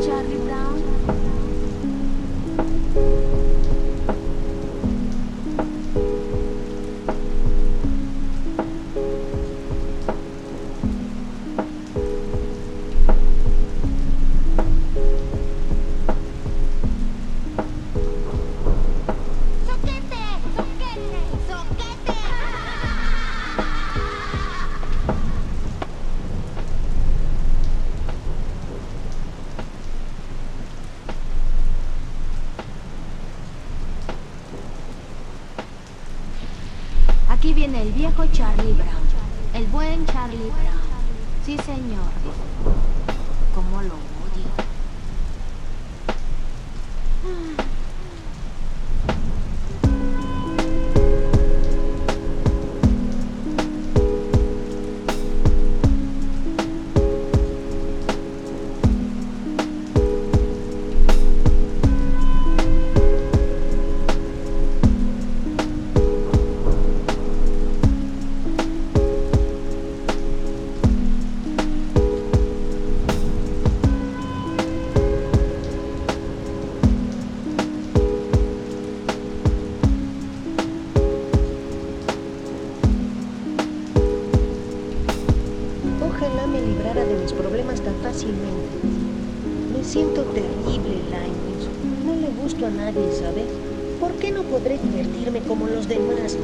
Charlie Brown. El viejo Charlie Brown. El buen Charlie Brown. Sí, señor. ¿Cómo lo odio? Ojalá me librara de mis problemas tan fácilmente. Me siento terrible, Linus. No le gusto a nadie, ¿sabes? ¿Por qué no podré divertirme como los demás?